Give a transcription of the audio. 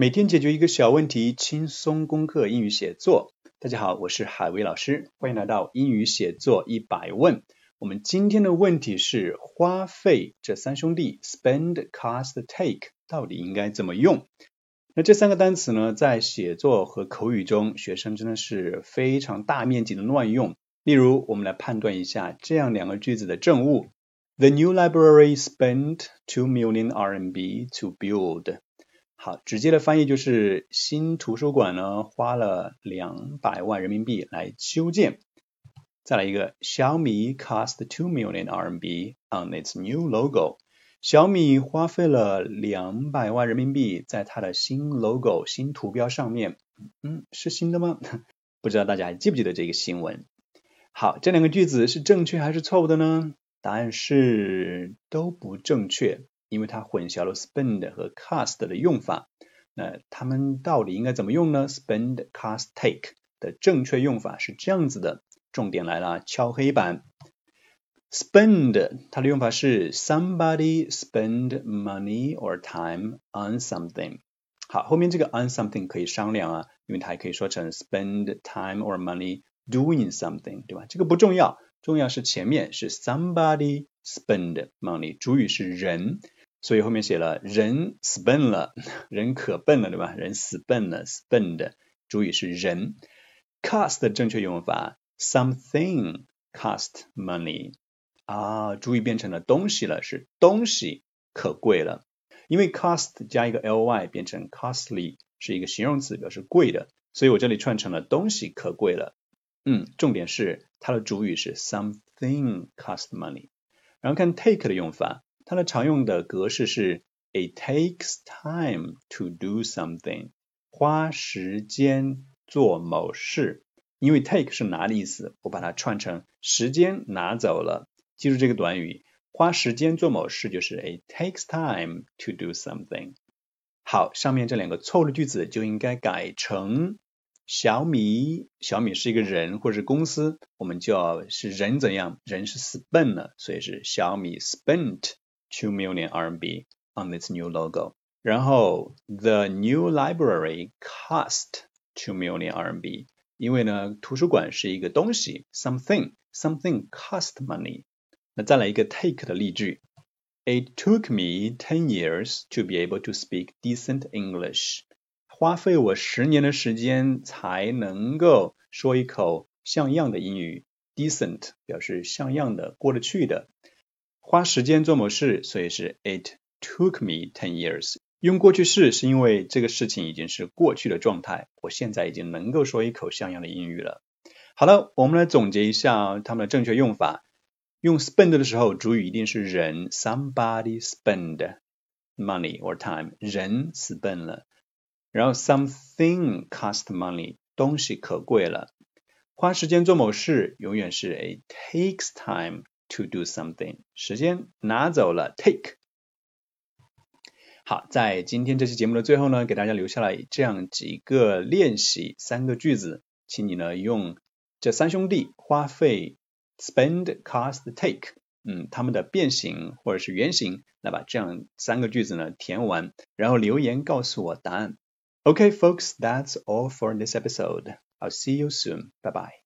每天解决一个小问题，轻松攻克英语写作。大家好，我是海威老师，欢迎来到英语写作一百问。我们今天的问题是花费这三兄弟 spend, cost, take 到底应该怎么用？那这三个单词呢，在写作和口语中，学生真的是非常大面积的乱用。例如，我们来判断一下这样两个句子的正误：The new library spent two million RMB to build。好，直接的翻译就是新图书馆呢花了两百万人民币来修建。再来一个，小米 cost two million RMB on its new logo。小米花费了两百万人民币在它的新 logo 新图标上面。嗯，是新的吗？不知道大家还记不记得这个新闻？好，这两个句子是正确还是错误的呢？答案是都不正确。因为它混淆了 spend 和 cost 的用法，那它们到底应该怎么用呢？spend, cost, take 的正确用法是这样子的，重点来了，敲黑板。spend 它的用法是 somebody spend money or time on something。好，后面这个 on something 可以商量啊，因为它还可以说成 spend time or money doing something，对吧？这个不重要，重要是前面是 somebody spend money，主语是人。 所以后面写了人死笨了，人可笨了，对吧？人死笨了，spend 主语是人。cost 的正确用法，something cost money 啊，主语变成了东西了，是东西可贵了。因为 cost 加一个 ly 变成 costly，是一个形容词，表示贵的，所以我这里串成了东西可贵了。嗯，重点是它的主语是 something cost money。然后看 take 的用法。它的常用的格式是 It takes time to do something，花时间做某事。因为 take 是拿的意思，我把它串成时间拿走了。记住这个短语，花时间做某事就是 It takes time to do something。好，上面这两个错误的句子就应该改成小米，小米是一个人或者是公司，我们就要是人怎样？人是死笨了，所以是小米 spent。two million RMB on its new logo. 然后 the new library cost two million RMB，因为呢图书馆是一个东西，something something cost money。那再来一个 take 的例句，It took me ten years to be able to speak decent English。花费我十年的时间才能够说一口像样的英语。decent 表示像样的、过得去的。 花时间做某事，所以是 It took me ten years。用过去式是因为这个事情已经是过去的状态，我现在已经能够说一口像样的英语了。好了，我们来总结一下它们的正确用法。用 spend 的时候，主语一定是人，somebody spend money or time，人死笨了。然后 something cost money，东西可贵了。花时间做某事，永远是 It takes time。to do something，时间拿走了 take。好，在今天这期节目的最后呢，给大家留下了这样几个练习，三个句子，请你呢用这三兄弟花费 spend cost take，嗯，他们的变形或者是原形，来把这样三个句子呢填完，然后留言告诉我答案。Okay, folks, that's all for this episode. I'll see you soon. Bye bye.